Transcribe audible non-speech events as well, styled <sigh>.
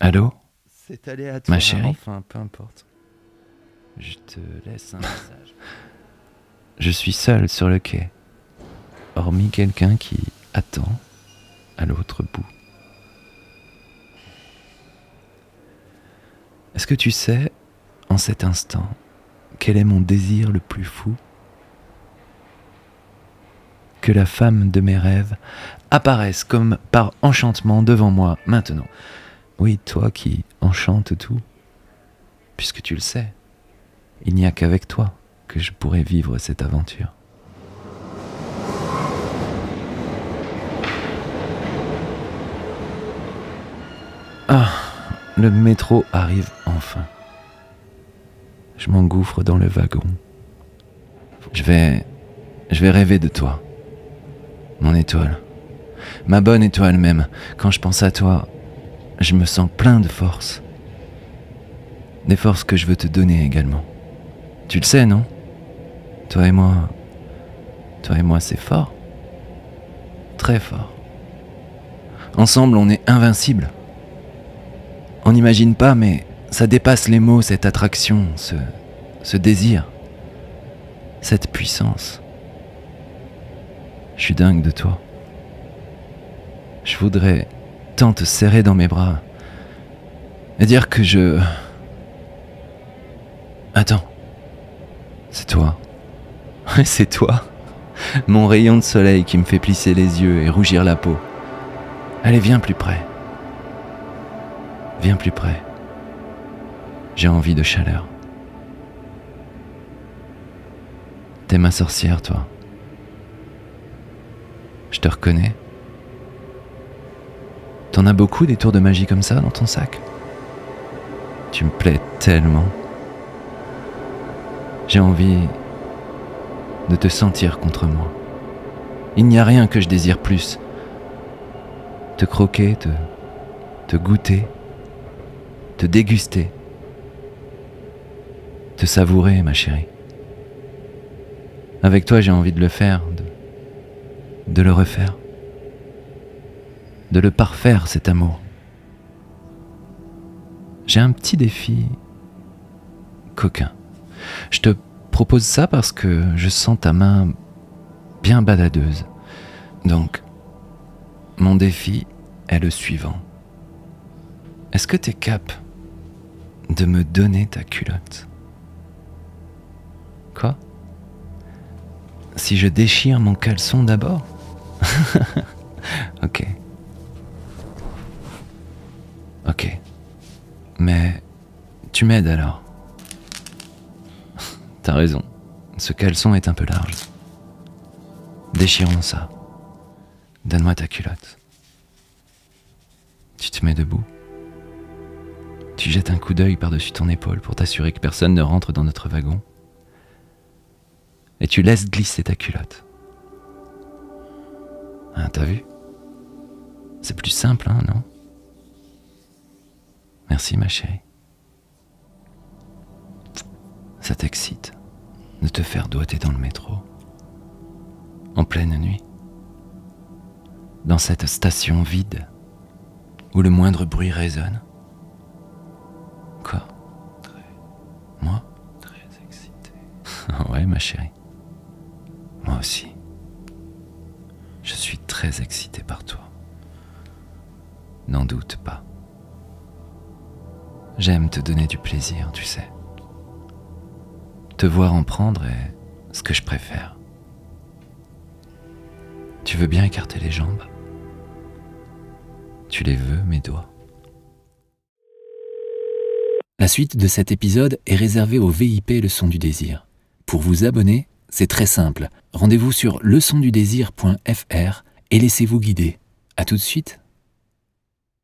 Allô C'est aléatoire. Ma chérie Enfin, peu importe. Je te laisse un <laughs> message. Je suis seul sur le quai, hormis quelqu'un qui attend à l'autre bout. Est-ce que tu sais, en cet instant, quel est mon désir le plus fou? Que la femme de mes rêves apparaisse comme par enchantement devant moi maintenant. Oui, toi qui enchantes tout, puisque tu le sais, il n'y a qu'avec toi que je pourrais vivre cette aventure. Ah, le métro arrive enfin. Je m'engouffre dans le wagon. Je vais. Je vais rêver de toi. Mon étoile. Ma bonne étoile même. Quand je pense à toi, je me sens plein de force. Des forces que je veux te donner également. Tu le sais, non? Toi et moi. Toi et moi, c'est fort. Très fort. Ensemble, on est invincible. On n'imagine pas, mais ça dépasse les mots, cette attraction, ce, ce désir, cette puissance. Je suis dingue de toi. Je voudrais te serrer dans mes bras et dire que je... Attends. C'est toi. <laughs> C'est toi. Mon rayon de soleil qui me fait plisser les yeux et rougir la peau. Allez, viens plus près. Viens plus près. J'ai envie de chaleur. T'es ma sorcière, toi. Je te reconnais. T'en as beaucoup des tours de magie comme ça dans ton sac? Tu me plais tellement. J'ai envie de te sentir contre moi. Il n'y a rien que je désire plus. Te croquer, te, te goûter, te déguster, te savourer, ma chérie. Avec toi, j'ai envie de le faire, de, de le refaire, de le parfaire, cet amour. J'ai un petit défi coquin. Je te propose ça parce que je sens ta main bien baladeuse. Donc, mon défi est le suivant. Est-ce que tu es cap de me donner ta culotte? Quoi? Si je déchire mon caleçon d'abord? <laughs> tu m'aides alors. <laughs> T'as raison. Ce caleçon est un peu large. Déchirons ça. Donne-moi ta culotte. Tu te mets debout. Tu jettes un coup d'œil par-dessus ton épaule pour t'assurer que personne ne rentre dans notre wagon. Et tu laisses glisser ta culotte. Ah, t'as vu? C'est plus simple, hein, non? Merci, ma chérie. T'excite de te faire doiter dans le métro, en pleine nuit, dans cette station vide où le moindre bruit résonne? Quoi? Moi? Très excité. <laughs> Ouais, ma chérie. Moi aussi. Je suis très excité par toi. N'en doute pas. J'aime te donner du plaisir, tu sais. Te voir en prendre est ce que je préfère. Tu veux bien écarter les jambes? Tu les veux, mes doigts? La suite de cet épisode est réservée au VIP Leçon du désir. Pour vous abonner, c'est très simple. Rendez-vous sur leçondudésir.fr et laissez-vous guider. À tout de suite.